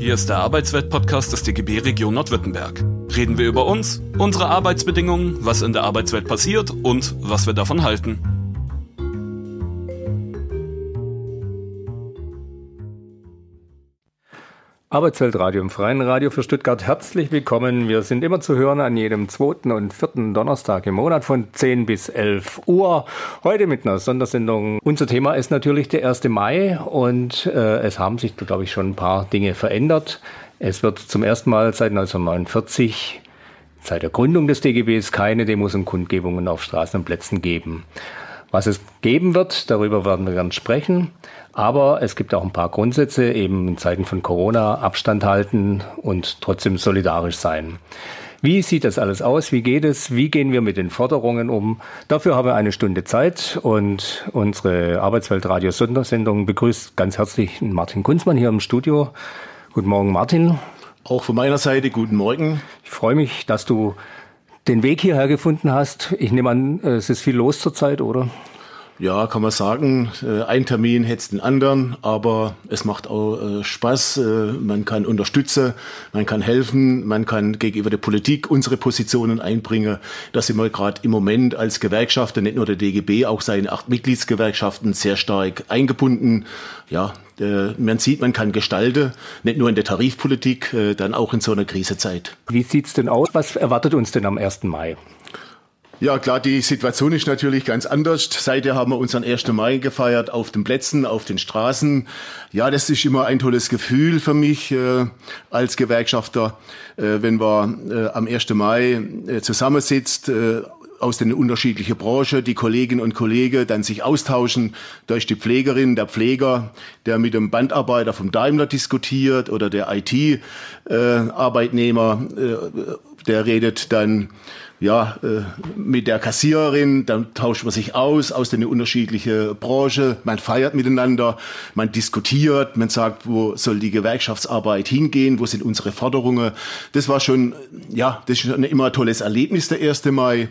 Hier ist der Arbeitswelt-Podcast des DGB Region Nordwürttemberg. Reden wir über uns, unsere Arbeitsbedingungen, was in der Arbeitswelt passiert und was wir davon halten. Arbeitsweltradio im Freien Radio für Stuttgart. Herzlich willkommen. Wir sind immer zu hören an jedem zweiten und vierten Donnerstag im Monat von 10 bis 11 Uhr. Heute mit einer Sondersendung. Unser Thema ist natürlich der 1. Mai und äh, es haben sich, glaube ich, schon ein paar Dinge verändert. Es wird zum ersten Mal seit 1949, seit der Gründung des DGBs, keine Demos und Kundgebungen auf Straßen und Plätzen geben. Was es geben wird, darüber werden wir ganz sprechen. Aber es gibt auch ein paar Grundsätze, eben in Zeiten von Corona Abstand halten und trotzdem solidarisch sein. Wie sieht das alles aus? Wie geht es? Wie gehen wir mit den Forderungen um? Dafür haben wir eine Stunde Zeit und unsere Arbeitsweltradio Sondersendung begrüßt ganz herzlich Martin Kunzmann hier im Studio. Guten Morgen, Martin. Auch von meiner Seite guten Morgen. Ich freue mich, dass du den Weg hierher gefunden hast. Ich nehme an, es ist viel los zurzeit, oder? Ja, kann man sagen, äh, ein Termin hetzt den anderen, aber es macht auch äh, Spaß. Äh, man kann unterstützen, man kann helfen, man kann gegenüber der Politik unsere Positionen einbringen. Da sind wir gerade im Moment als Gewerkschafter, nicht nur der DGB, auch seine acht Mitgliedsgewerkschaften sehr stark eingebunden. Ja, man sieht, man kann gestalten, nicht nur in der Tarifpolitik, dann auch in so einer Krisezeit. Wie sieht's denn aus? Was erwartet uns denn am 1. Mai? Ja, klar, die Situation ist natürlich ganz anders. Seither haben wir unseren 1. Mai gefeiert auf den Plätzen, auf den Straßen. Ja, das ist immer ein tolles Gefühl für mich äh, als Gewerkschafter, äh, wenn man äh, am 1. Mai äh, zusammensitzt, äh, aus den unterschiedlichen Branchen, die Kolleginnen und Kollegen dann sich austauschen, durch die Pflegerin, der Pfleger, der mit dem Bandarbeiter vom Daimler diskutiert oder der IT-Arbeitnehmer, äh, der redet dann ja, äh, mit der Kassiererin, dann tauscht man sich aus, aus den unterschiedlichen Branchen, man feiert miteinander, man diskutiert, man sagt, wo soll die Gewerkschaftsarbeit hingehen, wo sind unsere Forderungen. Das war schon, ja, das ist schon immer ein tolles Erlebnis, der 1. Mai.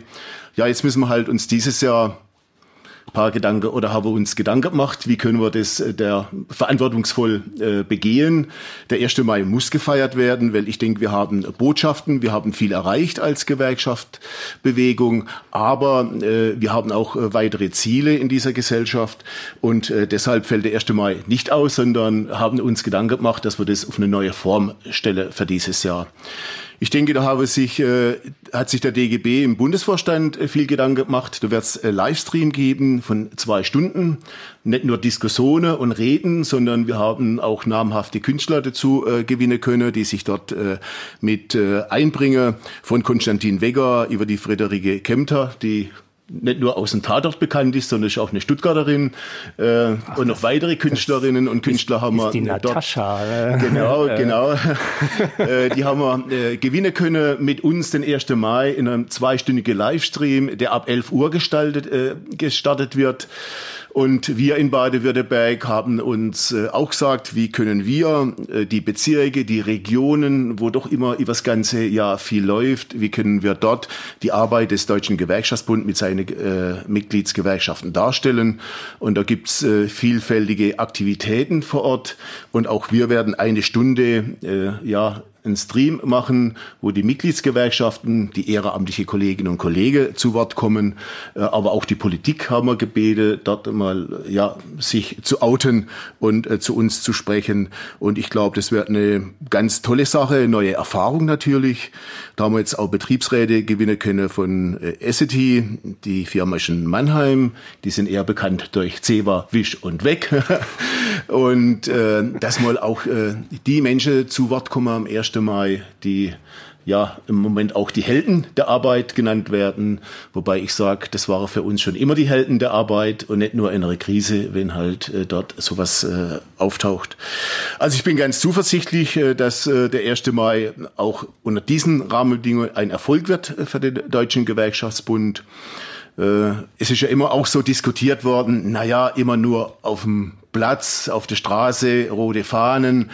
Ja, jetzt müssen wir halt uns dieses Jahr paar Gedanken oder haben uns Gedanken gemacht, wie können wir das äh, der verantwortungsvoll äh, begehen. Der 1. Mai muss gefeiert werden, weil ich denke, wir haben Botschaften, wir haben viel erreicht als Gewerkschaft, Bewegung, aber äh, wir haben auch weitere Ziele in dieser Gesellschaft und deshalb fällt der 1. Mai nicht aus, sondern haben uns Gedanken gemacht, dass wir das auf eine neue Form stellen für dieses Jahr. Ich denke, da habe sich, äh, hat sich der DGB im Bundesvorstand äh, viel Gedanken gemacht. Da wird es äh, Livestream geben von zwei Stunden. Nicht nur Diskussionen und Reden, sondern wir haben auch namhafte Künstler dazu äh, gewinnen können, die sich dort äh, mit äh, einbringen. Von Konstantin Wegger über die Friederike Kempter, die nicht nur aus dem Tatort bekannt ist, sondern ist auch eine Stuttgarterin äh, Ach, und noch weitere Künstlerinnen und Künstler ist, haben wir ist die dort. Natascha. Äh, genau, genau. äh, die haben wir äh, gewinnen können mit uns den 1. Mai in einem zweistündigen Livestream, der ab 11 Uhr gestaltet, äh, gestartet wird. Und wir in Baden-Württemberg haben uns äh, auch gesagt, wie können wir äh, die Bezirke, die Regionen, wo doch immer über das ganze Jahr viel läuft, wie können wir dort die Arbeit des Deutschen Gewerkschaftsbund mit seinen äh, Mitgliedsgewerkschaften darstellen. Und da gibt's äh, vielfältige Aktivitäten vor Ort. Und auch wir werden eine Stunde äh, ja einen Stream machen, wo die Mitgliedsgewerkschaften, die ehrenamtliche Kolleginnen und Kollegen zu Wort kommen, äh, aber auch die Politik haben wir gebeten, dort mal ja sich zu outen und äh, zu uns zu sprechen. Und ich glaube, das wird eine ganz tolle Sache, neue Erfahrung natürlich. Da haben wir jetzt auch Betriebsräte gewinnen können von äh, Essity, die Firma ist in Mannheim, die sind eher bekannt durch Zewa, Wisch und Weg. und äh, dass mal auch äh, die Menschen zu Wort kommen am 1. Mai, die ja im Moment auch die Helden der Arbeit genannt werden. Wobei ich sage, das waren für uns schon immer die Helden der Arbeit und nicht nur in einer Krise, wenn halt äh, dort sowas äh, auftaucht. Also ich bin ganz zuversichtlich, äh, dass äh, der 1. Mai auch unter diesen Rahmenbedingungen ein Erfolg wird äh, für den Deutschen Gewerkschaftsbund. Äh, es ist ja immer auch so diskutiert worden, naja, immer nur auf dem Platz, auf der Straße, rote Fahnen.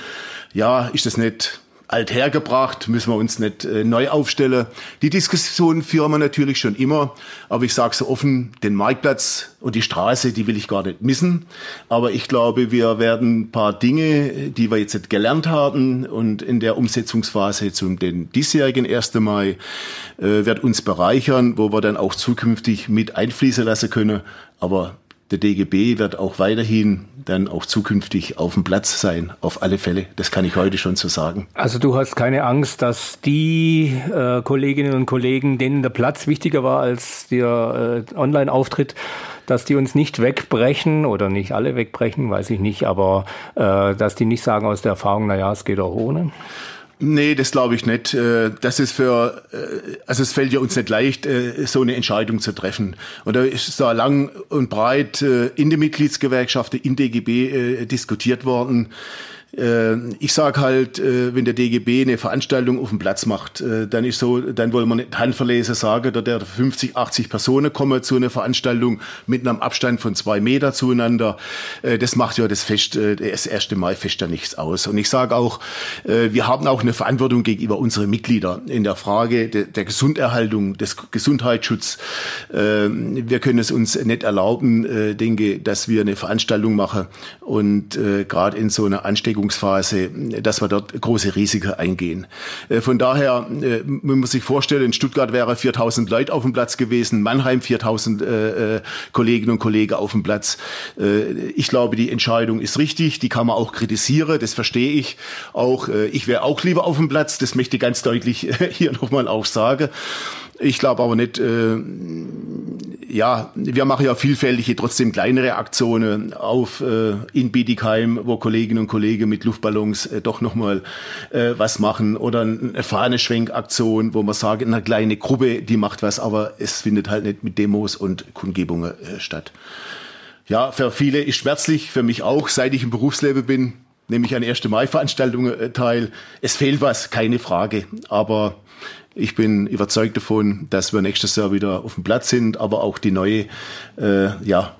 Ja, ist das nicht althergebracht, müssen wir uns nicht äh, neu aufstellen. Die Diskussion führen wir natürlich schon immer, aber ich sage so offen, den Marktplatz und die Straße, die will ich gar nicht missen. Aber ich glaube, wir werden ein paar Dinge, die wir jetzt gelernt haben und in der Umsetzungsphase zum den diesjährigen 1. Mai, äh, wird uns bereichern, wo wir dann auch zukünftig mit einfließen lassen können. Aber der DGB wird auch weiterhin dann auch zukünftig auf dem Platz sein, auf alle Fälle. Das kann ich heute schon so sagen. Also du hast keine Angst, dass die äh, Kolleginnen und Kollegen, denen der Platz wichtiger war als der äh, Online-Auftritt, dass die uns nicht wegbrechen oder nicht alle wegbrechen, weiß ich nicht, aber äh, dass die nicht sagen aus der Erfahrung, naja, es geht auch ohne? Nee, das glaube ich nicht. Äh, das ist für, äh, also es fällt ja uns nicht leicht, äh, so eine Entscheidung zu treffen. Und da ist da lang und breit in der Mitgliedsgewerkschaft, in DGB diskutiert worden. Äh, ich sage halt, äh, wenn der DGB eine Veranstaltung auf dem Platz macht, äh, dann ist so, dann wollen wir nicht Handverlese sagen, da der 50, 80 Personen kommen zu einer Veranstaltung mit einem Abstand von zwei Meter zueinander. Das macht ja das Fest, das erste Mal Fest ja nichts aus. Und ich sage auch, wir haben auch eine Verantwortung gegenüber unseren Mitgliedern in der Frage der, der Gesunderhaltung, des Gesundheitsschutzes. Wir können es uns nicht erlauben, denke, dass wir eine Veranstaltung machen und gerade in so einer Ansteckung Entwicklungsphase, dass wir dort große Risiken eingehen. Äh, von daher, äh, man muss sich vorstellen, in Stuttgart wäre 4000 Leute auf dem Platz gewesen, Mannheim 4000 äh, Kolleginnen und Kollegen auf dem Platz. Ich glaube, die Entscheidung ist richtig, die kann man auch kritisieren, das verstehe ich. Auch ich wäre auch lieber auf dem Platz, das möchte ich ganz deutlich hier nochmal auch sagen. Ich glaube aber nicht, äh, ja, wir machen ja vielfältige, trotzdem kleinere Aktionen auf äh, in Bietigheim, wo Kolleginnen und Kollegen mit Luftballons äh, doch nochmal äh, was machen oder eine Fahneschwenkaktion, wo man sagt, eine kleine Gruppe, die macht was, aber es findet halt nicht mit Demos und Kundgebungen äh, statt. Ja, für viele ist schmerzlich, für mich auch, seit ich im Berufsleben bin, nehme ich an 1. Mai-Veranstaltungen äh, teil. Es fehlt was, keine Frage, aber ich bin überzeugt davon, dass wir nächstes Jahr wieder auf dem Platz sind, aber auch die neue, äh, ja,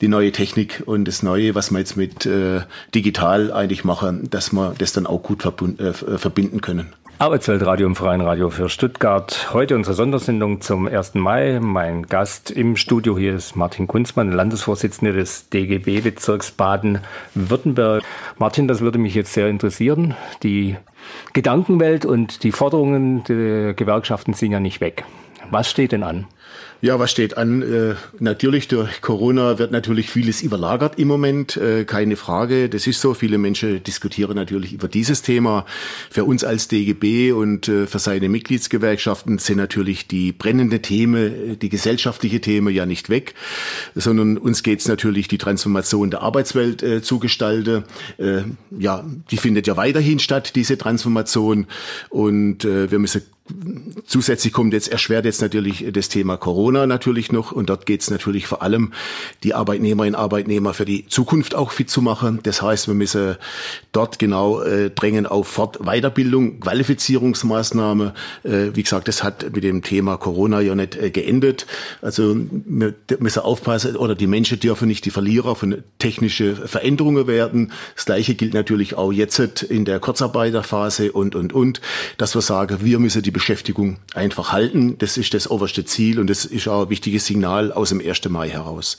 die neue Technik und das Neue, was wir jetzt mit äh, digital eigentlich machen, dass wir das dann auch gut äh, verbinden können. Arbeitsweltradio im Freien Radio für Stuttgart. Heute unsere Sondersendung zum 1. Mai. Mein Gast im Studio hier ist Martin Kunzmann, Landesvorsitzender des DGB-Bezirks Baden-Württemberg. Martin, das würde mich jetzt sehr interessieren. Die Gedankenwelt und die Forderungen der Gewerkschaften sind ja nicht weg. Was steht denn an? Ja, was steht an? Äh, natürlich durch Corona wird natürlich vieles überlagert im Moment, äh, keine Frage. Das ist so. Viele Menschen diskutieren natürlich über dieses Thema. Für uns als DGB und äh, für seine Mitgliedsgewerkschaften sind natürlich die brennenden Themen, die gesellschaftliche Themen ja nicht weg, sondern uns geht es natürlich die Transformation der Arbeitswelt äh, zu gestalten. Äh, ja, die findet ja weiterhin statt, diese Transformation. Und äh, wir müssen Zusätzlich kommt jetzt erschwert jetzt natürlich das Thema Corona natürlich noch und dort geht es natürlich vor allem die Arbeitnehmerinnen und Arbeitnehmer für die Zukunft auch fit zu machen. Das heißt, wir müssen dort genau äh, drängen auf Fort Weiterbildung, Qualifizierungsmaßnahme. Äh, wie gesagt, das hat mit dem Thema Corona ja nicht äh, geendet. Also wir müssen aufpassen oder die Menschen dürfen nicht die Verlierer von technischen Veränderungen werden. Das Gleiche gilt natürlich auch jetzt in der Kurzarbeiterphase und und und, dass wir sagen, wir müssen die Beschäftigung einfach halten. Das ist das oberste Ziel und das ist auch ein wichtiges Signal aus dem 1. Mai heraus.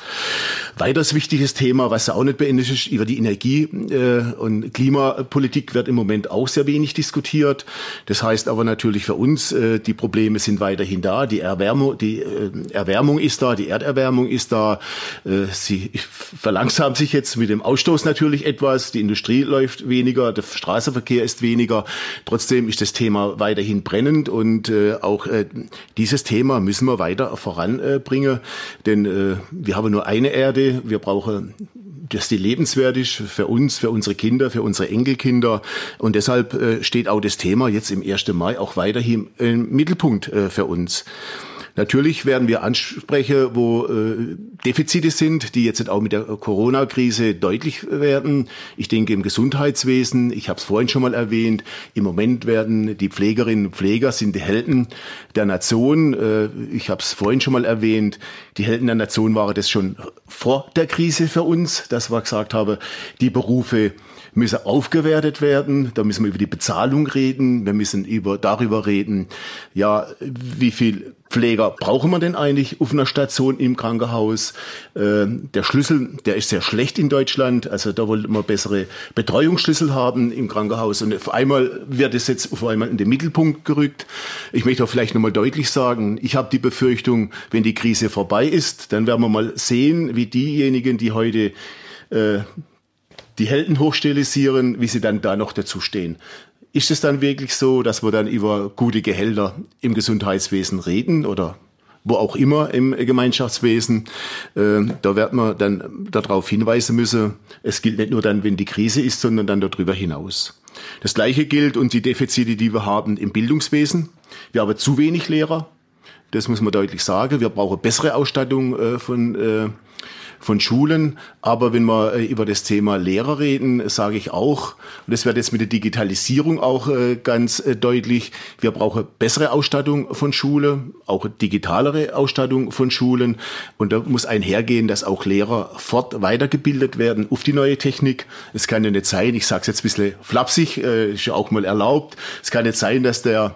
Weiteres wichtiges Thema, was auch nicht beendet ist, über die Energie äh, und Klimapolitik wird im Moment auch sehr wenig diskutiert. Das heißt aber natürlich für uns, äh, die Probleme sind weiterhin da. Die Erwärmung, die äh, Erwärmung ist da, die Erderwärmung ist da. Sie verlangsamt sich jetzt mit dem Ausstoß natürlich etwas. Die Industrie läuft weniger, der Straßenverkehr ist weniger. Trotzdem ist das Thema weiterhin brennend. Und auch dieses Thema müssen wir weiter voranbringen, denn äh, wir haben nur eine Erde. Wir brauchen dass die lebenswert ist für uns, für unsere Kinder, für unsere Enkelkinder. Und deshalb äh, steht auch das Thema jetzt im 1. Mai auch weiterhin im Mittelpunkt äh, für uns. Natürlich werden wir ansprechen, wo äh, Defizite sind, die jetzt auch mit der Corona-Krise deutlich werden. Ich denke im Gesundheitswesen, ich habe es vorhin schon mal erwähnt, im Moment werden die Pflegerinnen und Pfleger sind die Helden der Nation. Äh, ich habe es vorhin schon mal erwähnt, die Helden der Nation waren das schon vor der Krise für uns, dass wir gesagt haben, die Berufe müssen aufgewertet werden. Da müssen wir über die Bezahlung reden. Wir müssen über, darüber reden, ja, wie viel Pfleger brauchen wir denn eigentlich auf einer Station im Krankenhaus? Äh, der Schlüssel, der ist sehr schlecht in Deutschland. Also da wollten wir bessere Betreuungsschlüssel haben im Krankenhaus. Und auf einmal wird es jetzt auf einmal in den Mittelpunkt gerückt. Ich möchte auch vielleicht nochmal deutlich sagen, ich habe die Befürchtung, wenn die Krise vorbei ist, dann werden wir mal sehen, wie diejenigen, die heute äh, die Helden hochstilisieren, wie sie dann da noch dazu stehen. Ist es dann wirklich so, dass wir dann über gute Gehälter im Gesundheitswesen reden oder wo auch immer im Gemeinschaftswesen. Äh, da wird man dann darauf hinweisen müssen, es gilt nicht nur dann, wenn die Krise ist, sondern dann darüber hinaus. Das Gleiche gilt und die Defizite, die wir haben im Bildungswesen. Wir haben zu wenig Lehrer. Das muss man deutlich sagen. Wir brauchen bessere Ausstattung äh, von äh, von Schulen. Aber wenn wir äh, über das Thema Lehrer reden, sage ich auch, und das wird jetzt mit der Digitalisierung auch äh, ganz äh, deutlich, wir brauchen bessere Ausstattung von Schule, auch digitalere Ausstattung von Schulen. Und da muss einhergehen, dass auch Lehrer fort weitergebildet werden auf die neue Technik. Es kann ja nicht sein, ich sage es jetzt ein bisschen flapsig, ist ja auch mal erlaubt, es kann nicht sein, dass der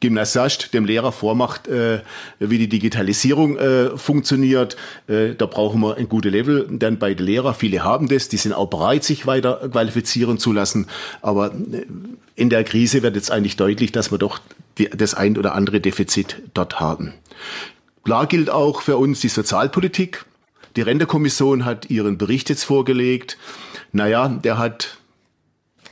Gymnasiast dem Lehrer vormacht, äh, wie die Digitalisierung äh, funktioniert. Äh, da brauchen wir ein gutes Level. Dann bei den Lehrern, viele haben das, die sind auch bereit, sich weiter qualifizieren zu lassen. Aber äh, in der Krise wird jetzt eigentlich deutlich, dass wir doch die, das ein oder andere Defizit dort haben. Klar gilt auch für uns die Sozialpolitik. Die Rentekommission hat ihren Bericht jetzt vorgelegt. Naja, der hat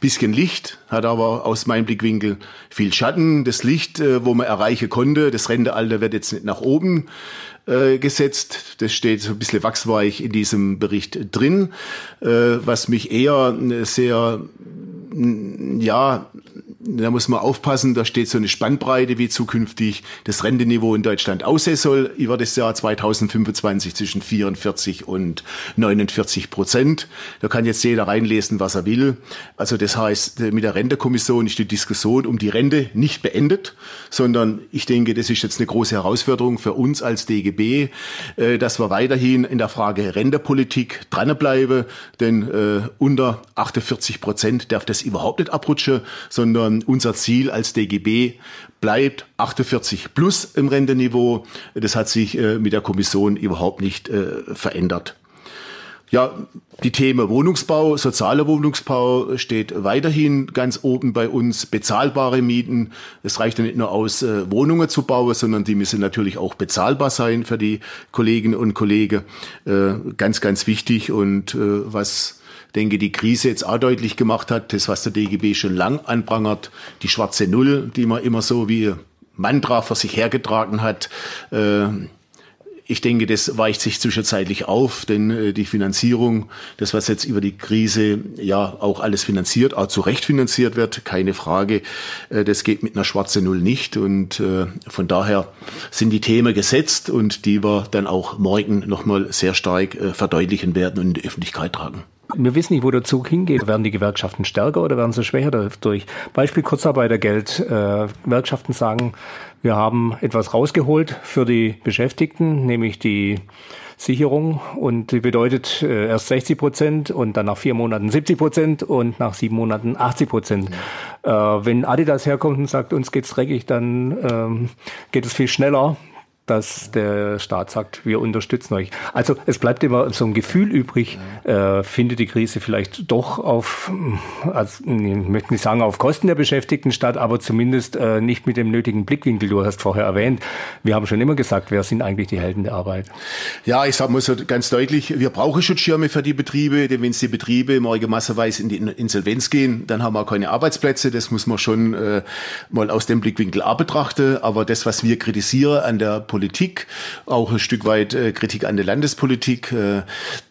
bisschen Licht, hat aber aus meinem Blickwinkel viel Schatten. Das Licht, äh, wo man erreichen konnte, das Rentealter wird jetzt nicht nach oben äh, gesetzt. Das steht so ein bisschen wachsweich in diesem Bericht drin, äh, was mich eher sehr, ja, da muss man aufpassen, da steht so eine Spannbreite, wie zukünftig das Renteniveau in Deutschland aussehen soll über das Jahr 2025 zwischen 44 und 49 Prozent. Da kann jetzt jeder reinlesen, was er will. Also das heißt, mit der Rentekommission ist die Diskussion um die Rente nicht beendet, sondern ich denke, das ist jetzt eine große Herausforderung für uns als DGB, äh, dass wir weiterhin in der Frage Rentepolitik dranbleiben, denn äh, unter 48 Prozent darf das überhaupt nicht abrutschen, sondern unser Ziel als DGB bleibt 48 plus im Renteniveau. Das hat sich äh, mit der Kommission überhaupt nicht äh, verändert. Ja, die Themen Wohnungsbau, sozialer Wohnungsbau steht weiterhin ganz oben bei uns. Bezahlbare Mieten. Es reicht ja nicht nur aus, äh, Wohnungen zu bauen, sondern die müssen natürlich auch bezahlbar sein für die Kolleginnen und Kollegen. Ganz, ganz wichtig. Und was denke, die Krise jetzt auch deutlich gemacht hat, das, was der DGB schon lang anprangert, die schwarze Null, die man immer so wie Mantra vor sich hergetragen hat. Äh, ich denke, das weicht sich zwischenzeitlich auf, denn äh, die Finanzierung, das was jetzt über die Krise ja auch alles finanziert, auch zu Recht finanziert wird, keine Frage, äh, das geht mit einer schwarzen Null nicht und von daher sind die Themen gesetzt und die wir dann auch morgen nochmal sehr stark verdeutlichen werden und in die Öffentlichkeit tragen. Wir wissen nicht, wo der Zug hingeht. Werden die Gewerkschaften stärker oder werden sie schwächer dadurch? Beispiel Kurzarbeitergeld. Äh, Gewerkschaften sagen, wir haben etwas rausgeholt für die Beschäftigten, nämlich die Sicherung und die bedeutet äh, erst 60 Prozent und dann nach vier Monaten 70 Prozent und nach sieben Monaten 80 Prozent. Ja. Äh, wenn Adidas herkommt und sagt, uns geht's dreckig, dann ähm, geht es viel schneller dass der Staat sagt, wir unterstützen euch. Also es bleibt immer so ein Gefühl übrig, äh, findet die Krise vielleicht doch auf, also, ich möchte nicht sagen auf Kosten der Beschäftigten statt, aber zumindest äh, nicht mit dem nötigen Blickwinkel. Du hast vorher erwähnt, wir haben schon immer gesagt, wer sind eigentlich die Helden der Arbeit? Ja, ich sage mal so ganz deutlich, wir brauchen Schutzschirme für die Betriebe, denn wenn die Betriebe morgen massenweise in die Insolvenz gehen, dann haben wir auch keine Arbeitsplätze. Das muss man schon äh, mal aus dem Blickwinkel betrachten. Aber das, was wir kritisieren an der Politik, auch ein Stück weit äh, Kritik an der Landespolitik, äh,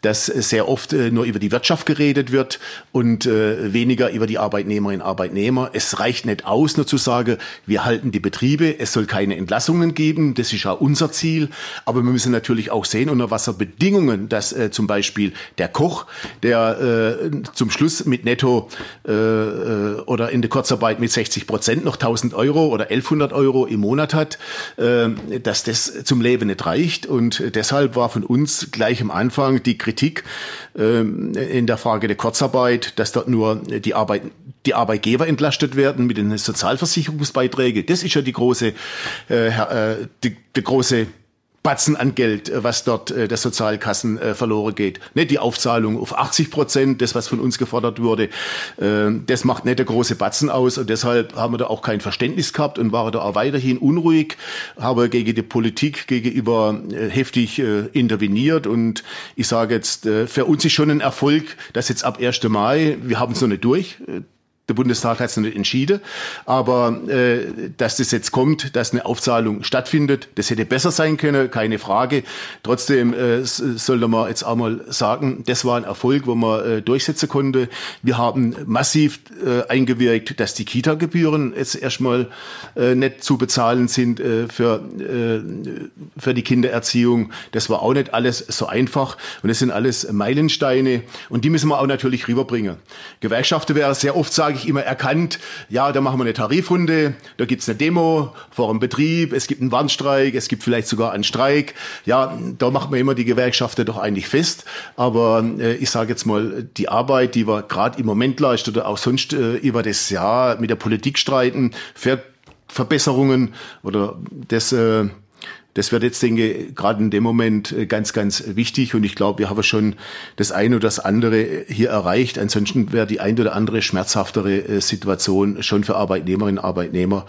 dass sehr oft äh, nur über die Wirtschaft geredet wird und äh, weniger über die Arbeitnehmerinnen und Arbeitnehmer. Es reicht nicht aus, nur zu sagen, wir halten die Betriebe, es soll keine Entlassungen geben, das ist ja unser Ziel, aber wir müssen natürlich auch sehen, unter was Bedingungen, dass äh, zum Beispiel der Koch, der äh, zum Schluss mit Netto oder in der Kurzarbeit mit 60 Prozent noch 1000 Euro oder 1100 Euro im Monat hat, dass das das zum Leben nicht reicht. Und deshalb war von uns gleich am Anfang die Kritik ähm, in der Frage der Kurzarbeit, dass dort nur die Arbeit die Arbeitgeber entlastet werden mit den Sozialversicherungsbeiträgen. Das ist ja die große, äh, äh die, die große Batzen an Geld, äh, was dort äh, der Sozialkassen äh, verloren geht. Nicht die Aufzahlung auf 80 Prozent, das was von uns gefordert wurde, äh, das macht nicht der große Batzen aus und deshalb haben wir da auch kein Verständnis gehabt und waren da auch weiterhin unruhig, haben gegen die Politik gegenüber äh, heftig äh, interveniert und ich sage jetzt, äh, für uns ist schon ein Erfolg, dass jetzt ab 1. Mai, wir haben es noch nicht durch, der Bundestag hat es noch nicht entschieden, aber äh, dass das jetzt kommt, dass eine Aufzahlung stattfindet, das hätte besser sein können, keine Frage. Trotzdem äh, sollte man jetzt auch mal sagen, das war ein Erfolg, wo man äh, durchsetzen konnte. Wir haben massiv äh, eingewirkt, dass die Kita-Gebühren jetzt erstmal äh, nicht zu bezahlen sind äh, für, äh, für die Kindererziehung. Das war auch nicht alles so einfach und das sind alles Meilensteine und die müssen wir auch natürlich rüberbringen. Gewerkschaften wäre sehr oft sagen, sage ich immer, erkannt, ja, da machen wir eine Tarifrunde, da gibt's eine Demo vor dem Betrieb, es gibt einen Warnstreik, es gibt vielleicht sogar einen Streik. Ja, da macht man immer die Gewerkschaften doch eigentlich fest. Aber äh, ich sage jetzt mal, die Arbeit, die wir gerade im Moment leisten oder auch sonst äh, über das Jahr mit der Politik streiten, für Verbesserungen oder das... Äh, das wird jetzt, denke ich, gerade in dem Moment äh, ganz, ganz wichtig. Und ich glaube, wir haben schon das eine oder das andere hier erreicht. Ansonsten wäre die ein oder andere schmerzhaftere äh, Situation schon für Arbeitnehmerinnen und Arbeitnehmer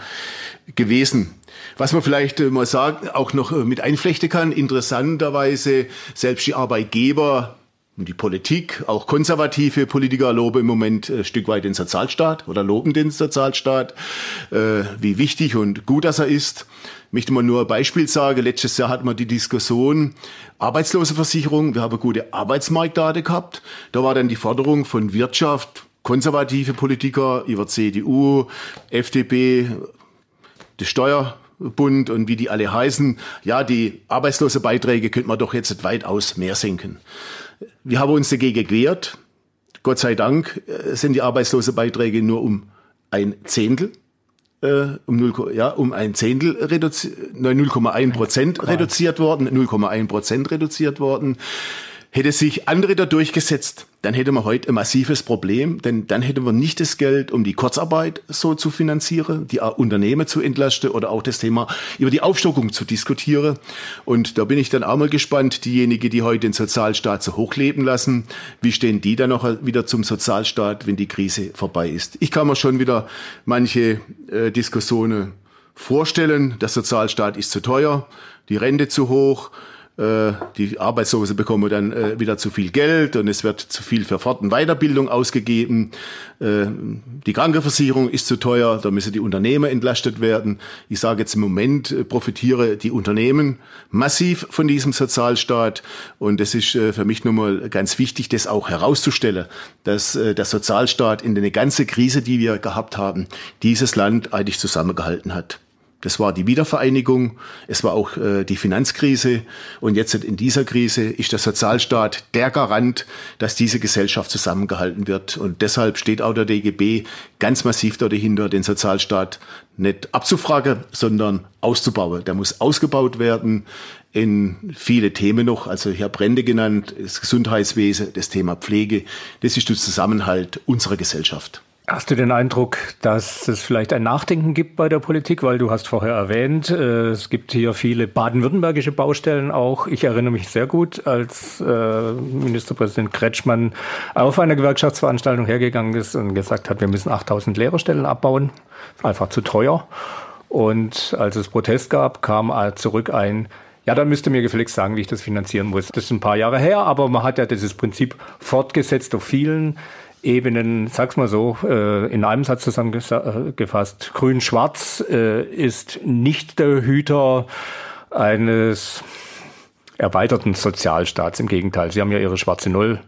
gewesen. Was man vielleicht äh, mal sagen, auch noch mit einflechten kann, interessanterweise, selbst die Arbeitgeber die Politik, auch konservative Politiker loben im Moment ein Stück weit den Sozialstaat oder loben den Sozialstaat, wie wichtig und gut das er ist möchte mal nur ein Beispiel sagen. Letztes Jahr hatten wir die Diskussion Arbeitslosenversicherung. Wir haben gute Arbeitsmarktdaten gehabt. Da war dann die Forderung von Wirtschaft, konservative Politiker über CDU, FDP, die Steuerbund und wie die alle heißen. Ja, die Arbeitslosenbeiträge könnte man doch jetzt weitaus mehr senken. Wir haben uns dagegen gewehrt. Gott sei Dank äh, sind die Arbeitslosenbeiträge nur um ein Zehntel äh, um 0, ja, um ein Zehntel reduziert, 0,1 Prozent reduziert worden, 0,1 Prozent reduziert worden. Hätte sich andere da durchgesetzt, dann hätte man heute ein massives Problem, denn dann hätte man nicht das Geld, um die Kurzarbeit so zu finanzieren, die Unternehmen zu entlasten oder auch das Thema über die Aufstockung zu diskutieren. Und da bin ich dann auch mal gespannt, diejenigen, die heute den Sozialstaat so hochleben lassen, wie stehen die dann noch wieder zum Sozialstaat, wenn die Krise vorbei ist? Ich kann mir schon wieder manche äh, Diskussionen vorstellen. Der Sozialstaat ist zu teuer, die Rente zu hoch äh, die Arbeitslose bekommen dann äh, wieder zu viel Geld und es wird zu viel für Fort- und Weiterbildung ausgegeben. Äh, die Krankenversicherung ist zu teuer, da müssen die Unternehmen entlastet werden. Ich sage jetzt im Moment profitiere die Unternehmen massiv von diesem Sozialstaat und es ist für mich nochmal ganz wichtig, das auch herauszustellen, dass der Sozialstaat in der ganzen Krise, die wir gehabt haben, dieses Land eigentlich zusammengehalten hat. Das war die Wiedervereinigung, es war auch äh, die Finanzkrise und jetzt in dieser Krise ist der Sozialstaat der Garant, dass diese Gesellschaft zusammengehalten wird. Und deshalb steht auch der DGB ganz massiv dahinter, den Sozialstaat nicht abzufragen, sondern auszubauen. Der muss ausgebaut werden in viele Themen noch. Also ich Brände genannt, das Gesundheitswesen, das Thema Pflege. Das ist der Zusammenhalt unserer Gesellschaft. Hast du den Eindruck, dass es vielleicht ein Nachdenken gibt bei der Politik? Weil du hast vorher erwähnt, äh, es gibt hier viele baden-württembergische Baustellen auch. Ich erinnere mich sehr gut, als äh, Ministerpräsident Kretschmann auf einer Gewerkschaftsveranstaltung hergegangen ist und gesagt hat, wir müssen 8000 Lehrerstellen abbauen. Einfach zu teuer. Und als es Protest gab, kam zurück ein, ja, dann müsste mir gefälligst sagen, wie ich das finanzieren muss. Das ist ein paar Jahre her, aber man hat ja dieses Prinzip fortgesetzt auf vielen Ebenen, sag's mal so, äh, in einem Satz zusammengefasst. Grün-Schwarz äh, ist nicht der Hüter eines erweiterten Sozialstaats. Im Gegenteil, sie haben ja ihre schwarze Null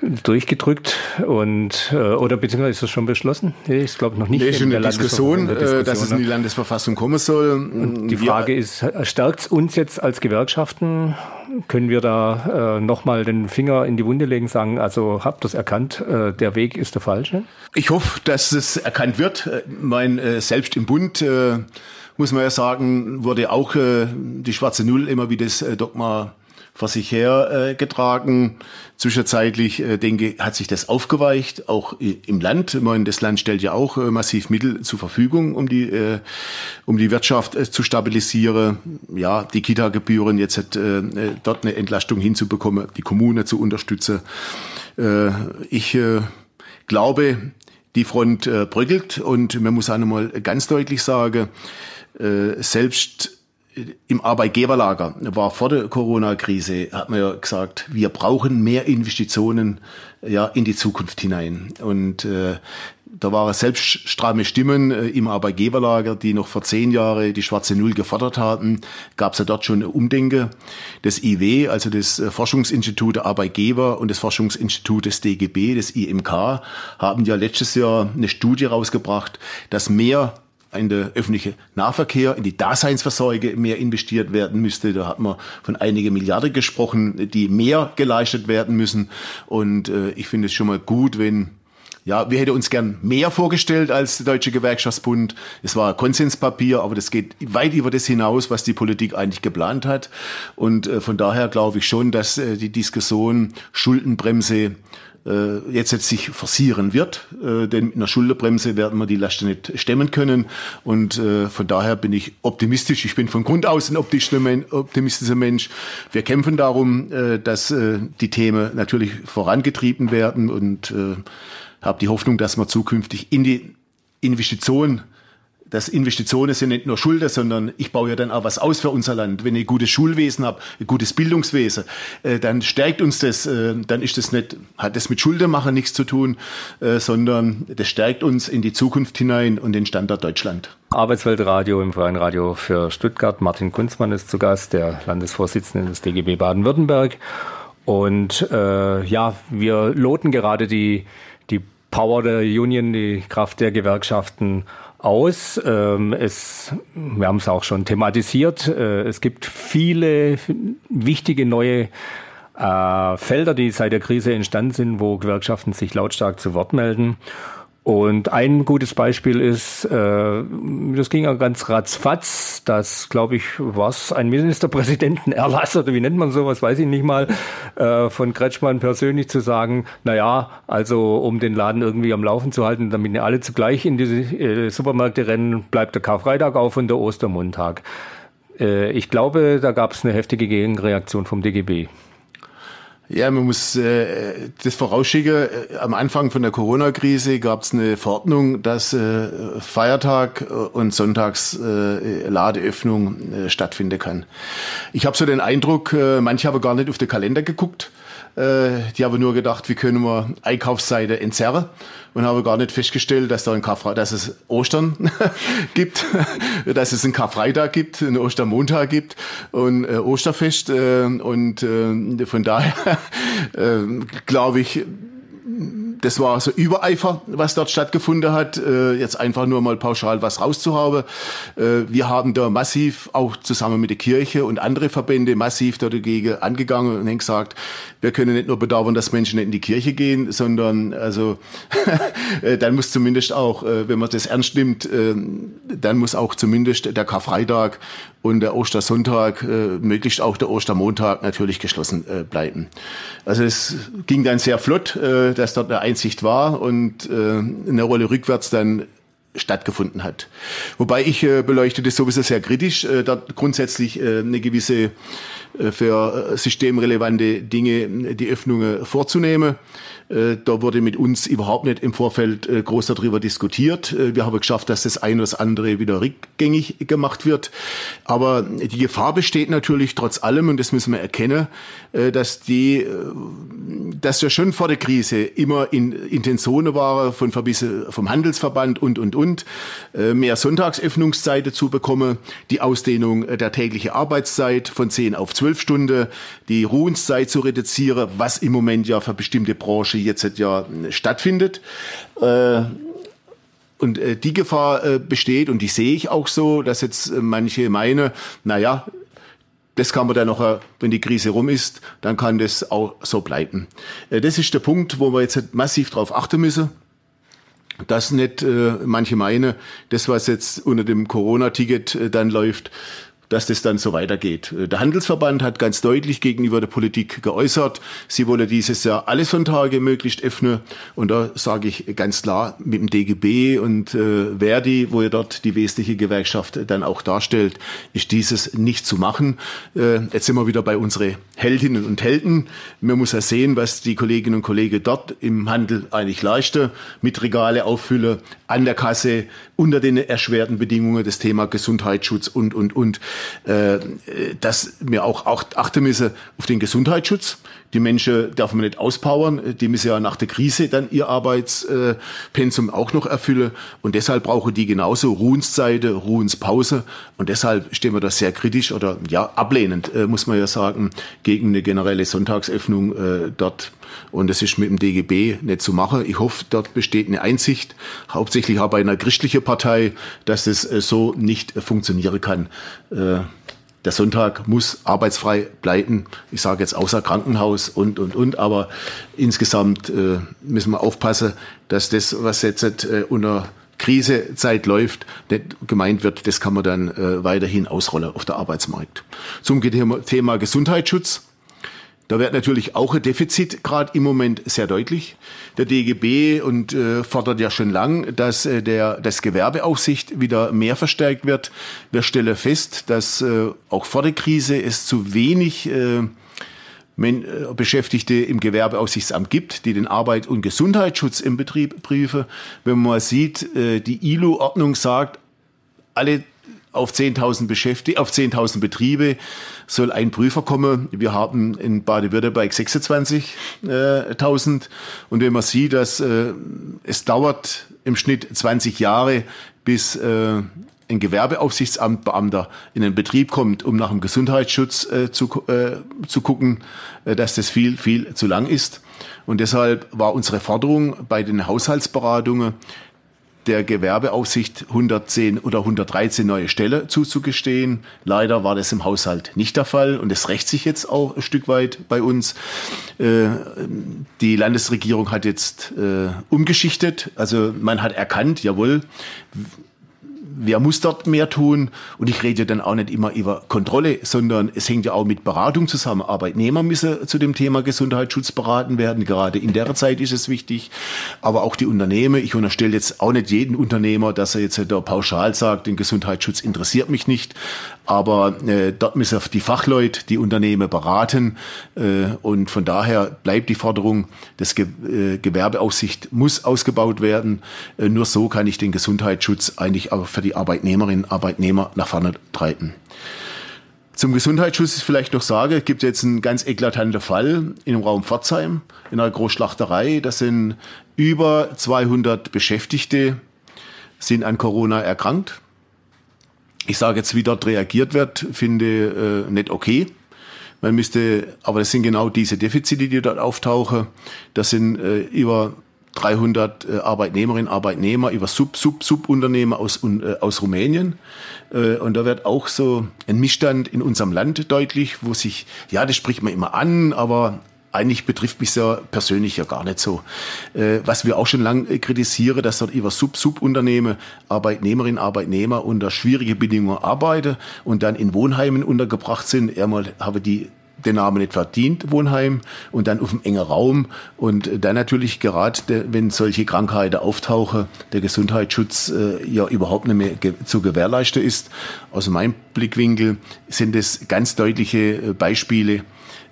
durchgedrückt und äh, oder beziehungsweise ist das schon beschlossen? Nee, ist glaube noch nicht nee, in der, Diskussion, in der Diskussion, dass es in die ne? Landesverfassung kommen soll. Und die Frage Wir, ist, stärkt es uns jetzt als Gewerkschaften? Können wir da äh, nochmal den Finger in die Wunde legen, sagen, also habt das erkannt, äh, der Weg ist der falsche? Ich hoffe, dass es erkannt wird. Mein äh, selbst im Bund äh, muss man ja sagen, wurde auch äh, die schwarze Null immer wie das äh, Dogma vor sich her äh, getragen. Zwischenzeitlich, äh, denke hat sich das aufgeweicht, auch im Land. Ich meine, das Land stellt ja auch äh, massiv Mittel zur Verfügung, um die, äh, um die Wirtschaft äh, zu stabilisieren. Ja, die Kita-Gebühren jetzt hat, äh, dort eine Entlastung hinzubekommen, die Kommune zu unterstützen. Äh, ich äh, glaube, die Front äh, bröckelt und man muss auch nochmal ganz deutlich sagen, äh, selbst im Arbeitgeberlager war vor der Corona-Krise, hat man ja gesagt, wir brauchen mehr Investitionen ja, in die Zukunft hinein. Und äh, da waren selbst stramme Stimmen äh, im Arbeitgeberlager, die noch vor zehn Jahren die schwarze Null gefordert hatten. Gab es ja dort schon Umdenke. Das IW, also das äh, Forschungsinstitut der Arbeitgeber und das Forschungsinstitut des DGB, das IMK, haben ja letztes Jahr eine Studie rausgebracht, dass mehr in der öffentliche Nahverkehr, in die Daseinsversorge mehr investiert werden müsste. Da hat man von einige Milliarden gesprochen, die mehr geleistet werden müssen. Und äh, ich finde es schon mal gut, wenn ja, wir hätten uns gern mehr vorgestellt als der Deutsche Gewerkschaftsbund. Es war Konsenspapier, aber das geht weit über das hinaus, was die Politik eigentlich geplant hat. Und äh, von daher glaube ich schon, dass äh, die Diskussion Schuldenbremse jetzt, jetzt sich forcieren wird, äh, denn mit einer Schulterbremse werden wir die Last nicht stemmen können. Und äh, von daher bin ich optimistisch. Ich bin von Grund aus ein optimistischer Mensch. Wir kämpfen darum, äh, dass äh, die Themen natürlich vorangetrieben werden und äh, habe die Hoffnung, dass wir zukünftig in die Investition dass Investitionen sind nicht nur Schulden, sondern ich baue ja dann auch was aus für unser Land. Wenn ich ein gutes Schulwesen habe, ein gutes Bildungswesen, äh, dann stärkt uns das, äh, dann ist das nicht, hat das mit Schulden machen nichts zu tun, äh, sondern das stärkt uns in die Zukunft hinein und den Standort Deutschland. Arbeitsweltradio im Freien Radio für Stuttgart. Martin Kunzmann ist zu Gast, der Landesvorsitzende des DGB Baden-Württemberg. Und ja, wir loten gerade die, die Power der Union, die Kraft der Gewerkschaften aus. Ähm, es, wir haben es auch schon thematisiert. Äh, es gibt viele wichtige neue äh, Felder, die seit der Krise entstanden sind, wo Gewerkschaften sich lautstark zu Wort melden. Und ein gutes Beispiel ist, äh, das ging ja ganz ratzfatz, das, glaube ich, was ein Ministerpräsidentenerlass oder wie nennt man sowas, weiß ich nicht mal, äh, von Kretschmann persönlich zu sagen, na ja, also um den Laden irgendwie am Laufen zu halten, damit nicht alle zugleich in die äh, Supermärkte rennen, bleibt der Karfreitag auf und der Ostermontag. Äh, ich glaube, da gab es eine heftige Gegenreaktion vom DGB. Ja, man muss äh, das vorausschicken. Äh, am Anfang von der Corona-Krise gab es eine Verordnung, dass äh, Feiertag äh, und Sonntags äh, äh, stattfinden kann. Ich habe so den Eindruck, manche haben gar nicht auf den Kalender geguckt. Äh, die haben nur gedacht, wie können wir Einkaufsseite entzerren und habe gar nicht festgestellt, dass da ein Karfreitag, dass es Ostern gibt, dass es einen Karfreitag gibt, einen Ostermontag gibt und äh, Osterfest äh, und äh, von daher äh, glaube ich, das war so Übereifer, was dort stattgefunden hat, äh, jetzt einfach nur mal pauschal was rauszuhaben. Äh, wir haben da massiv, auch zusammen mit der Kirche und andere Verbände, massiv dagegen angegangen und haben gesagt, wir können nicht nur bedauern, dass Menschen nicht in die Kirche gehen, sondern also äh, dann muss zumindest auch, äh, wenn man das ernst nimmt, äh, dann muss auch zumindest der Karfreitag und der Ostersonntag, äh, möglichst auch der Ostermontag natürlich geschlossen äh, bleiben. Also es ging dann sehr flott, äh, dass dort eine Einsicht war und äh, eine Rolle rückwärts dann stattgefunden hat. Wobei ich äh, beleuchte das sowieso sehr kritisch, äh, dort grundsätzlich äh, eine gewisse für systemrelevante Dinge die Öffnungen vorzunehmen. Äh, da wurde mit uns überhaupt nicht im Vorfeld äh, groß darüber diskutiert. Äh, wir haben geschafft, dass das eine oder das andere wieder rückgängig gemacht wird. Aber die Gefahr besteht natürlich trotz allem, und das müssen wir erkennen, dass die, dass ja schon vor der Krise immer in Intentionen war von vom Handelsverband und, und, und äh, mehr Sonntagsöffnungszeiten zu bekommen, die Ausdehnung der täglichen Arbeitszeit von 10 auf 12 Stunden, die Ruhenszeit zu reduzieren, was im Moment ja für bestimmte Branchen jetzt ja stattfindet. Äh, und äh, die Gefahr äh, besteht, und die sehe ich auch so, dass jetzt manche meinen, naja, das kann man dann noch, wenn die Krise rum ist, dann kann das auch so bleiben. Das ist der Punkt, wo wir jetzt massiv drauf achten müssen. Dass nicht manche meinen, das, was jetzt unter dem Corona-Ticket dann läuft, dass das dann so weitergeht. Der Handelsverband hat ganz deutlich gegenüber der Politik geäußert, sie wolle dieses Jahr alle Sonntage möglichst öffnen. Und da sage ich ganz klar, mit dem DGB und äh, Verdi, wo ja dort die wesentliche Gewerkschaft dann auch darstellt, ist dieses nicht zu machen. Äh, jetzt sind wir wieder bei unseren Heldinnen und Helden. Man muss ja sehen, was die Kolleginnen und Kollegen dort im Handel eigentlich leisten, mit Regale auffüllen, an der Kasse, unter den erschwerten Bedingungen, das Thema Gesundheitsschutz und, und, und äh, dass wir auch, auch achten müssen auf den Gesundheitsschutz. Die Menschen darf man nicht auspowern, die müssen ja nach der Krise dann ihr Arbeitspensum auch noch erfüllen und deshalb brauchen die genauso Ruhenszeiten, Ruhenspause und deshalb stehen wir da sehr kritisch oder ja ablehnend, äh, muss man ja sagen, gegen eine generelle Sonntagsöffnung äh, dort und das ist mit dem DGB nicht zu machen. Ich hoffe, dort besteht eine Einsicht, hauptsächlich auch bei einer christlichen Partei, dass das äh, so nicht funktionieren kann. Äh, der Sonntag muss arbeitsfrei bleiben. Ich sage jetzt außer Krankenhaus und, und, und. Aber insgesamt äh, müssen wir aufpassen, dass das, was jetzt äh, unter Krisezeit läuft, nicht gemeint wird, das kann man dann äh, weiterhin ausrollen auf der Arbeitsmarkt. Zum Thema Gesundheitsschutz. Da wird natürlich auch ein Defizit gerade im Moment sehr deutlich. Der DGB und äh, fordert ja schon lang, dass äh, der das Gewerbeaufsicht wieder mehr verstärkt wird. Wir stellen fest, dass äh, auch vor der Krise es zu wenig äh, äh Beschäftigte im Gewerbeaufsichtsamt gibt, die den Arbeit- und Gesundheitsschutz im Betrieb prüfen. Wenn man sieht, äh, die ILO-Ordnung sagt, alle auf 10.000 Beschäftigte, auf 10.000 Betriebe soll ein Prüfer kommen. Wir haben in Baden-Württemberg 26.000 und wenn man sieht, dass äh, es dauert im Schnitt 20 Jahre, bis äh, ein Gewerbeaufsichtsamtbeamter in den Betrieb kommt, um nach dem Gesundheitsschutz äh, zu, äh, zu gucken, äh, dass das viel, viel zu lang ist. Und deshalb war unsere Forderung bei den Haushaltsberatungen, der Gewerbeaufsicht 110 oder 113 neue Stellen zuzugestehen. Leider war das im Haushalt nicht der Fall und es rächt sich jetzt auch ein Stück weit bei uns. Äh, die Landesregierung hat jetzt äh, umgeschichtet, also man hat erkannt, jawohl, wer muss dort mehr tun? Und ich rede dann auch nicht immer über Kontrolle, sondern es hängt ja auch mit Beratung zusammen. Arbeitnehmer müssen zu dem Thema Gesundheitsschutz beraten werden. Gerade in der Zeit ist es wichtig. Aber auch die Unternehmen. Ich unterstelle jetzt auch nicht jeden Unternehmer, dass er jetzt da pauschal sagt, den Gesundheitsschutz interessiert mich nicht. Aber äh, dort müssen die Fachleute die Unternehmen beraten. Äh, und von daher bleibt die Forderung, das Ge äh, Gewerbeaufsicht muss ausgebaut werden. Äh, nur so kann ich den Gesundheitsschutz eigentlich auch für die Arbeitnehmerinnen und Arbeitnehmer nach vorne treiben. Zum Gesundheitsschutz ist vielleicht noch sage, es gibt jetzt einen ganz eklatanten Fall dem Raum Pforzheim, in einer Großschlachterei. Das sind über 200 Beschäftigte, sind an Corona erkrankt ich sage jetzt, wie dort reagiert wird, finde äh, nicht okay. Man müsste, aber das sind genau diese Defizite, die dort auftauchen. Das sind äh, über 300 äh, Arbeitnehmerinnen, Arbeitnehmer, über Sub, Sub, Subunternehmer aus, äh, aus Rumänien. Äh, und da wird auch so ein Missstand in unserem Land deutlich, wo sich, ja, das spricht man immer an, aber eigentlich betrifft mich ja persönlich ja gar nicht so. Äh, was wir auch schon lange äh, kritisieren, dass dort über Sub-Sub-Unternehmen Arbeitnehmerinnen, Arbeitnehmer unter schwierige Bedingungen arbeiten und dann in Wohnheimen untergebracht sind. Einmal habe die den Namen nicht verdient, Wohnheim, und dann auf einem engen Raum. Und dann natürlich gerade, wenn solche Krankheiten auftauchen, der Gesundheitsschutz äh, ja überhaupt nicht mehr ge zu gewährleisten ist. Aus meinem Blickwinkel sind es ganz deutliche äh, Beispiele,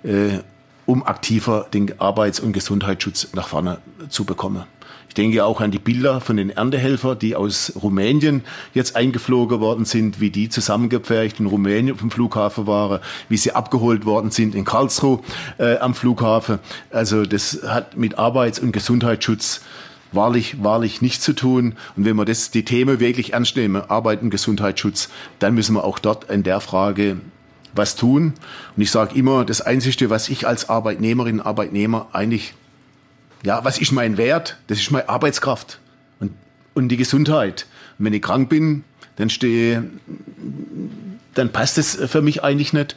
äh, um aktiver den Arbeits- und Gesundheitsschutz nach vorne zu bekommen. Ich denke auch an die Bilder von den Erntehelfern, die aus Rumänien jetzt eingeflogen worden sind, wie die zusammengepfercht in Rumänien dem Flughafen waren, wie sie abgeholt worden sind in Karlsruhe äh, am Flughafen. Also das hat mit Arbeits- und Gesundheitsschutz wahrlich, wahrlich nichts zu tun. Und wenn wir das, die Themen wirklich ernst nehmen, Arbeit und Gesundheitsschutz, dann müssen wir auch dort in der Frage was tun. Und ich sage immer, das Einzige, was ich als Arbeitnehmerin, Arbeitnehmer eigentlich, ja, was ist mein Wert? Das ist meine Arbeitskraft und, und die Gesundheit. Und wenn ich krank bin, dann stehe, dann passt es für mich eigentlich nicht.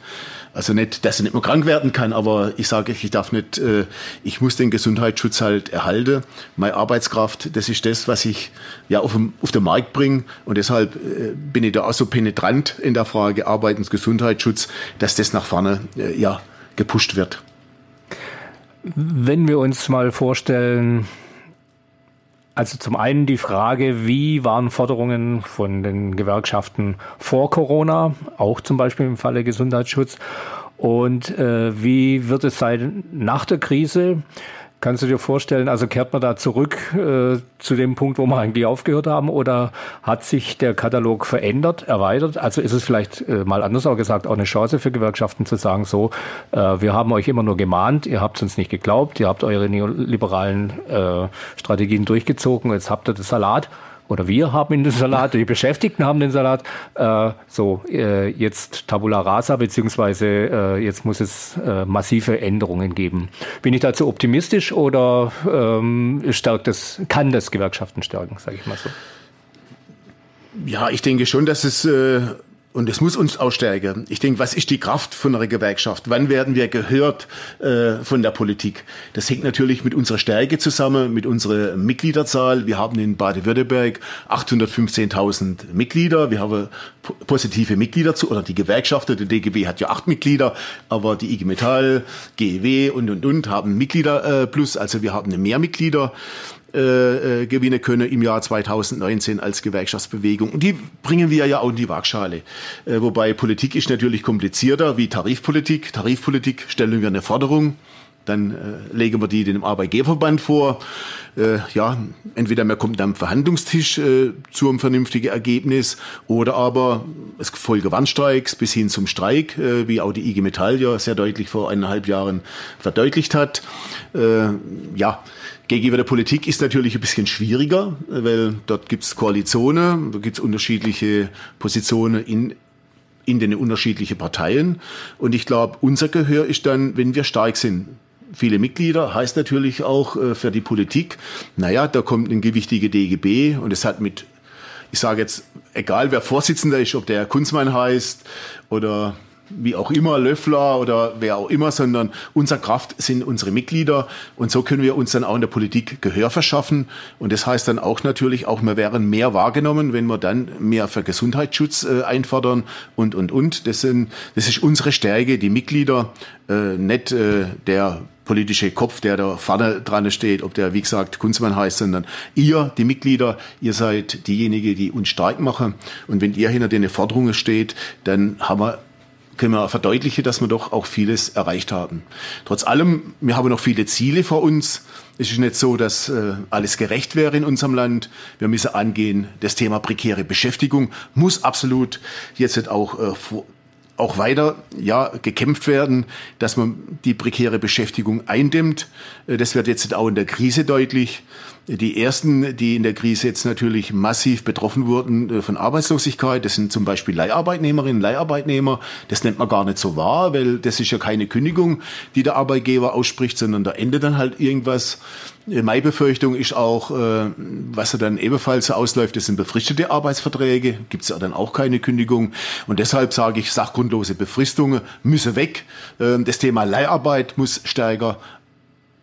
Also nicht, dass er nicht mehr krank werden kann, aber ich sage, ich darf nicht, äh, ich muss den Gesundheitsschutz halt erhalten. Meine Arbeitskraft, das ist das, was ich ja auf, dem, auf den Markt bringe und deshalb äh, bin ich da auch so penetrant in der Frage Arbeit und Gesundheitsschutz, dass das nach vorne äh, ja gepusht wird. Wenn wir uns mal vorstellen, also zum einen die Frage, wie waren Forderungen von den Gewerkschaften vor Corona, auch zum Beispiel im Falle Gesundheitsschutz, und äh, wie wird es sein nach der Krise? Kannst du dir vorstellen, also kehrt man da zurück äh, zu dem Punkt, wo wir eigentlich aufgehört haben, oder hat sich der Katalog verändert, erweitert? Also ist es vielleicht äh, mal anders auch gesagt auch eine Chance für Gewerkschaften zu sagen, so, äh, wir haben euch immer nur gemahnt, ihr habt uns nicht geglaubt, ihr habt eure neoliberalen äh, Strategien durchgezogen, jetzt habt ihr das Salat oder wir haben den Salat, die Beschäftigten haben den Salat. Äh, so, äh, jetzt Tabula Rasa, beziehungsweise äh, jetzt muss es äh, massive Änderungen geben. Bin ich dazu optimistisch oder ähm, stärkt das, kann das Gewerkschaften stärken, sage ich mal so? Ja, ich denke schon, dass es äh, und es muss uns auch stärken. Ich denke, was ist die Kraft von einer Gewerkschaft? Wann werden wir gehört äh, von der Politik? Das hängt natürlich mit unserer Stärke zusammen, mit unserer Mitgliederzahl. Wir haben in Baden-Württemberg 815.000 Mitglieder. Wir haben positive Mitglieder zu, oder die Gewerkschaften, der DGB hat ja acht Mitglieder, aber die IG Metall, GEW und, und, und haben Mitglieder äh, plus, also wir haben mehr Mitglieder äh, äh, gewinnen können im Jahr 2019 als Gewerkschaftsbewegung. Und die bringen wir ja auch in die Waagschale. Äh, wobei Politik ist natürlich komplizierter wie Tarifpolitik. Tarifpolitik stellen wir eine Forderung, dann äh, legen wir die dem Arbeitgeberverband vor. Äh, ja, entweder man kommt am Verhandlungstisch äh, zu einem vernünftigen Ergebnis oder aber es folge Warnstreiks bis hin zum Streik, äh, wie auch die IG Metall ja sehr deutlich vor eineinhalb Jahren verdeutlicht hat. Äh, ja, Gegenüber der Politik ist natürlich ein bisschen schwieriger, weil dort gibt es Koalitionen, da gibt es unterschiedliche Positionen in, in den unterschiedlichen Parteien. Und ich glaube, unser Gehör ist dann, wenn wir stark sind. Viele Mitglieder heißt natürlich auch äh, für die Politik, naja, da kommt ein gewichtiger DGB und es hat mit, ich sage jetzt, egal wer Vorsitzender ist, ob der Kunzmann heißt oder wie auch immer, Löffler oder wer auch immer, sondern unser Kraft sind unsere Mitglieder und so können wir uns dann auch in der Politik Gehör verschaffen und das heißt dann auch natürlich auch, wir wären mehr wahrgenommen, wenn wir dann mehr für Gesundheitsschutz äh, einfordern und, und, und. Das, sind, das ist unsere Stärke, die Mitglieder, äh, nicht äh, der politische Kopf, der da vorne dran steht, ob der, wie gesagt, Kunstmann heißt, sondern ihr, die Mitglieder, ihr seid diejenigen, die uns stark machen. Und wenn ihr hinter den Forderungen steht, dann haben wir können wir verdeutlichen, dass wir doch auch vieles erreicht haben. Trotz allem, wir haben noch viele Ziele vor uns. Es ist nicht so, dass äh, alles gerecht wäre in unserem Land. Wir müssen angehen, das Thema prekäre Beschäftigung muss absolut jetzt auch äh, auch weiter ja, gekämpft werden, dass man die prekäre Beschäftigung eindämmt. Äh, das wird jetzt auch in der Krise deutlich. Die ersten, die in der Krise jetzt natürlich massiv betroffen wurden äh, von Arbeitslosigkeit, das sind zum Beispiel Leiharbeitnehmerinnen, Leiharbeitnehmer. Das nennt man gar nicht so wahr, weil das ist ja keine Kündigung, die der Arbeitgeber ausspricht, sondern da endet dann halt irgendwas. Äh, meine Befürchtung ist auch, äh, was dann ebenfalls ausläuft, das sind befristete Arbeitsverträge, gibt es ja dann auch keine Kündigung. Und deshalb sage ich, sachgrundlose Befristungen müssen weg. Ähm, das Thema Leiharbeit muss stärker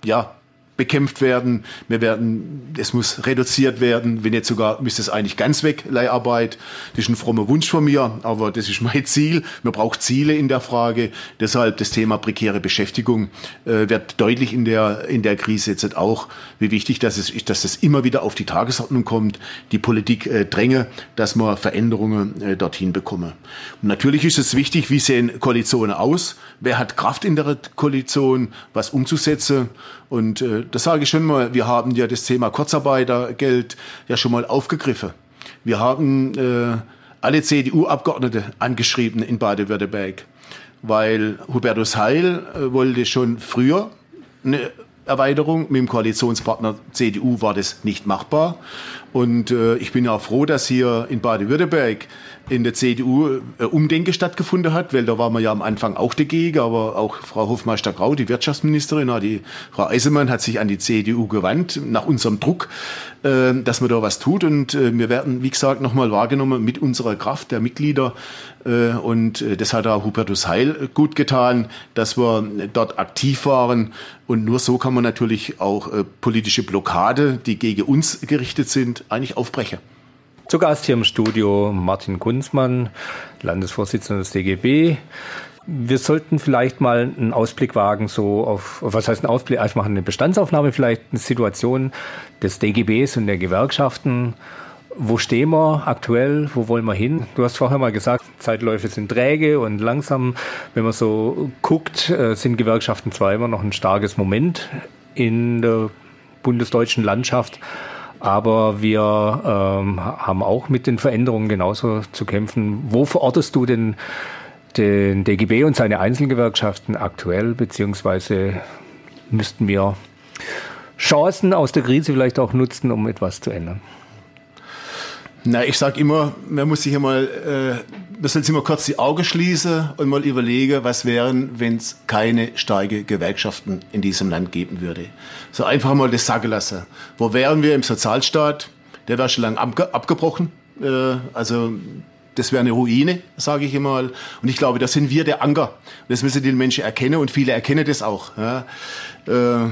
ja, bekämpft werden. Wir werden, es muss reduziert werden. Wenn jetzt sogar, müsste es eigentlich ganz weg, Leiharbeit. Das ist ein frommer Wunsch von mir, aber das ist mein Ziel. Man braucht Ziele in der Frage. Deshalb das Thema prekäre Beschäftigung äh, wird deutlich in der, in der Krise jetzt auch, wie wichtig das ist, dass das immer wieder auf die Tagesordnung kommt. Die Politik äh, dränge, dass man Veränderungen äh, dorthin bekomme. Und natürlich ist es wichtig, wie sehen Koalitionen aus? Wer hat Kraft in der Koalition, was umzusetzen? Und äh, das sage ich schon mal, wir haben ja das Thema Kurzarbeitergeld ja schon mal aufgegriffen. Wir haben äh, alle CDU-Abgeordnete angeschrieben in Baden-Württemberg, weil Hubertus Heil äh, wollte schon früher eine Erweiterung. Mit dem Koalitionspartner CDU war das nicht machbar. Und äh, ich bin ja froh, dass hier in Baden-Württemberg in der CDU äh, Umdenke stattgefunden hat, weil da waren wir ja am Anfang auch dagegen, aber auch Frau Hofmeister-Grau, die Wirtschaftsministerin, die Frau Eisemann hat sich an die CDU gewandt, nach unserem Druck, äh, dass man da was tut. Und äh, wir werden, wie gesagt, nochmal wahrgenommen mit unserer Kraft der Mitglieder. Äh, und äh, das hat auch Hubertus Heil gut getan, dass wir dort aktiv waren. Und nur so kann man natürlich auch äh, politische Blockade, die gegen uns gerichtet sind, eigentlich aufbrechen. Zu Gast hier im Studio Martin Kunzmann, Landesvorsitzender des DGB. Wir sollten vielleicht mal einen Ausblick wagen, so auf, was heißt ein Ausblick? Also machen eine Bestandsaufnahme, vielleicht eine Situation des DGBs und der Gewerkschaften. Wo stehen wir aktuell? Wo wollen wir hin? Du hast vorher mal gesagt, Zeitläufe sind träge und langsam. Wenn man so guckt, äh, sind Gewerkschaften zwar immer noch ein starkes Moment in der bundesdeutschen Landschaft. Aber wir ähm, haben auch mit den Veränderungen genauso zu kämpfen. Wo verortest du denn den DGB und seine Einzelgewerkschaften aktuell, beziehungsweise müssten wir Chancen aus der Krise vielleicht auch nutzen, um etwas zu ändern? Na, ich sage immer, man muss sich einmal, äh, man soll sich mal kurz die Augen schließen und mal überlegen, was wären, wenn es keine starke Gewerkschaften in diesem Land geben würde. So einfach mal das sagen lassen. Wo wären wir im Sozialstaat? Der wäre schon lange abge abgebrochen. Äh, also das wäre eine Ruine, sage ich immer. Und ich glaube, das sind wir der Anker. Das müssen die Menschen erkennen und viele erkennen das auch. Ja. Äh,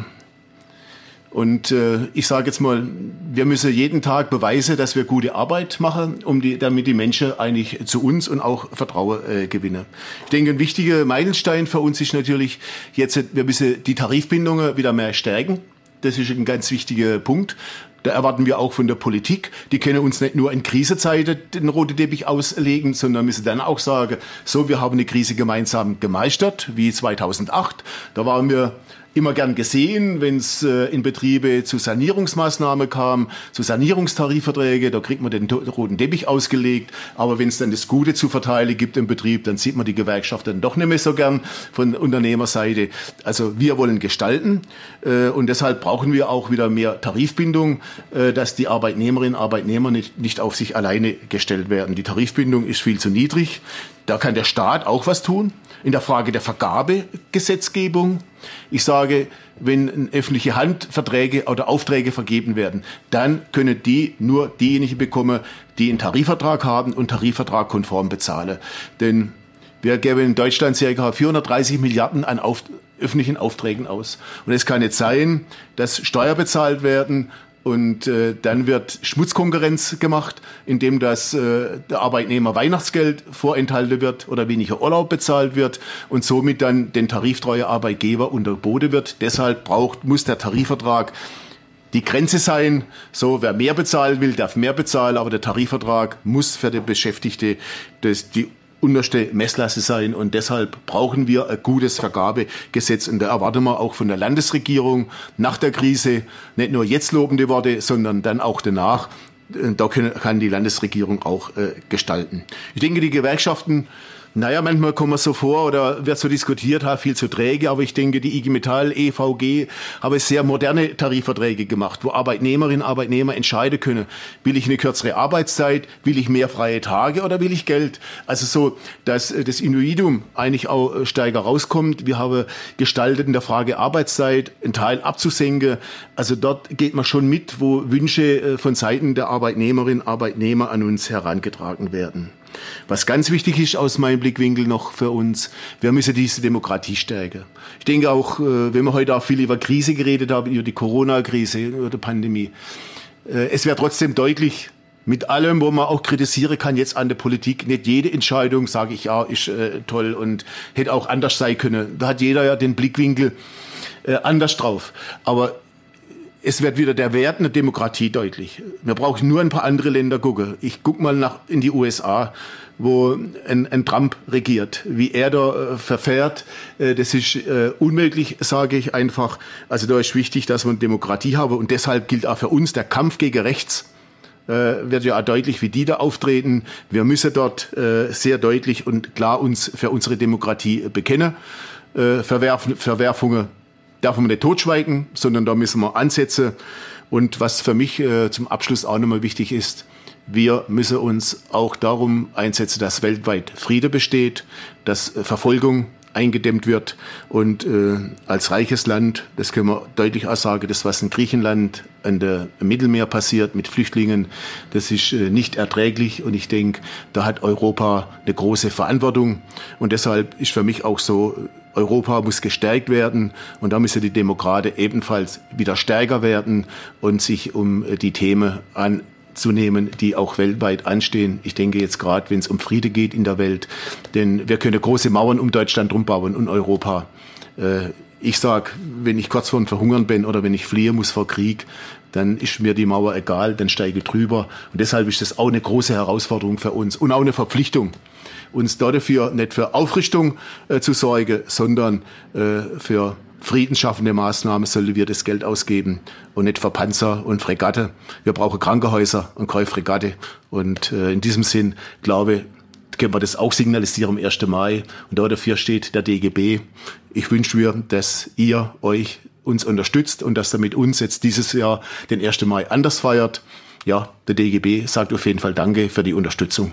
und äh, ich sage jetzt mal, wir müssen jeden Tag beweisen, dass wir gute Arbeit machen, um die, damit die Menschen eigentlich zu uns und auch Vertrauen äh, gewinnen. Ich denke, ein wichtiger Meilenstein für uns ist natürlich jetzt, wir müssen die Tarifbindungen wieder mehr stärken. Das ist ein ganz wichtiger Punkt. Da erwarten wir auch von der Politik. Die können uns nicht nur in Krisezeiten den roten Teppich auslegen, sondern müssen dann auch sagen, so, wir haben eine Krise gemeinsam gemeistert, wie 2008. Da waren wir immer gern gesehen, wenn es äh, in Betriebe zu Sanierungsmaßnahmen kam, zu Sanierungstarifverträge, da kriegt man den roten Teppich ausgelegt. Aber wenn es dann das Gute zu verteilen gibt im Betrieb, dann sieht man die Gewerkschaft dann doch nicht mehr so gern von Unternehmerseite. Also wir wollen gestalten äh, und deshalb brauchen wir auch wieder mehr Tarifbindung, äh, dass die Arbeitnehmerinnen und Arbeitnehmer nicht, nicht auf sich alleine gestellt werden. Die Tarifbindung ist viel zu niedrig. Da kann der Staat auch was tun in der Frage der Vergabegesetzgebung. Ich sage, wenn öffentliche Handverträge oder Aufträge vergeben werden, dann können die nur diejenigen bekommen, die einen Tarifvertrag haben und Tarifvertrag konform bezahlen. Denn wir geben in Deutschland ca. 430 Milliarden an auf, öffentlichen Aufträgen aus. Und es kann nicht sein, dass Steuer bezahlt werden und äh, dann wird Schmutzkonkurrenz gemacht, indem das äh, der Arbeitnehmer Weihnachtsgeld vorenthalten wird oder weniger Urlaub bezahlt wird und somit dann den tariftreue Arbeitgeber unterboten wird. Deshalb braucht, muss der Tarifvertrag die Grenze sein. So, wer mehr bezahlen will, darf mehr bezahlen, aber der Tarifvertrag muss für den Beschäftigte das, die unterste Messlasse sein und deshalb brauchen wir ein gutes Vergabegesetz und da erwarten wir auch von der Landesregierung nach der Krise nicht nur jetzt lobende Worte, sondern dann auch danach. Da kann die Landesregierung auch äh, gestalten. Ich denke, die Gewerkschaften naja, manchmal kommt man so vor oder wird so diskutiert, viel zu träge, aber ich denke, die IG Metall, EVG, haben sehr moderne Tarifverträge gemacht, wo Arbeitnehmerinnen und Arbeitnehmer entscheiden können, will ich eine kürzere Arbeitszeit, will ich mehr freie Tage oder will ich Geld? Also so, dass das Individuum eigentlich auch stärker rauskommt. Wir haben gestaltet in der Frage Arbeitszeit, einen Teil abzusenken. Also dort geht man schon mit, wo Wünsche äh, von Seiten der Arbeitnehmerinnen und Arbeitnehmer an uns herangetragen werden. Was ganz wichtig ist aus meinem Blickwinkel noch für uns, wir müssen diese Demokratie stärken. Ich denke auch, äh, wenn wir heute auch viel über Krise geredet haben, über die Corona-Krise oder Pandemie, äh, es wäre trotzdem deutlich, mit allem, wo man auch kritisieren kann jetzt an der Politik, nicht jede Entscheidung, sage ich ja, ist äh, toll und hätte auch anders sein können. Da hat jeder ja den Blickwinkel äh, anders drauf. Aber es wird wieder der Wert einer Demokratie deutlich. Wir brauchen nur ein paar andere Länder gucken. Ich guck mal nach in die USA, wo ein, ein Trump regiert, wie er da äh, verfährt. Äh, das ist äh, unmöglich, sage ich einfach. Also da ist wichtig, dass man Demokratie habe und deshalb gilt auch für uns der Kampf gegen rechts äh, wird ja auch deutlich, wie die da auftreten. Wir müssen dort äh, sehr deutlich und klar uns für unsere Demokratie bekennen. Äh, Verwerf Verwerfungen darf man nicht totschweigen, sondern da müssen wir ansetzen. Und was für mich äh, zum Abschluss auch nochmal wichtig ist, wir müssen uns auch darum einsetzen, dass weltweit Friede besteht, dass Verfolgung eingedämmt wird. Und äh, als reiches Land, das können wir deutlich auch sagen, das, was in Griechenland an der Mittelmeer passiert mit Flüchtlingen, das ist äh, nicht erträglich. Und ich denke, da hat Europa eine große Verantwortung. Und deshalb ist für mich auch so, Europa muss gestärkt werden und da müssen die Demokraten ebenfalls wieder stärker werden und sich um die Themen an zu nehmen, die auch weltweit anstehen. Ich denke jetzt gerade, wenn es um Friede geht in der Welt, denn wir können große Mauern um Deutschland rumbauen und Europa. Äh, ich sag, wenn ich kurz vor dem Verhungern bin oder wenn ich fliehen muss vor Krieg, dann ist mir die Mauer egal, dann steige ich drüber. Und deshalb ist das auch eine große Herausforderung für uns und auch eine Verpflichtung, uns dafür nicht für Aufrichtung äh, zu sorgen, sondern äh, für friedensschaffende Maßnahmen sollen wir das Geld ausgeben und nicht für Panzer und Fregatte. Wir brauchen Krankenhäuser und keine Fregatte. Und äh, in diesem Sinn, glaube können wir das auch signalisieren am 1. Mai. Und dafür steht der DGB. Ich wünsche mir, dass ihr euch uns unterstützt und dass ihr mit uns jetzt dieses Jahr den 1. Mai anders feiert. Ja, der DGB sagt auf jeden Fall Danke für die Unterstützung.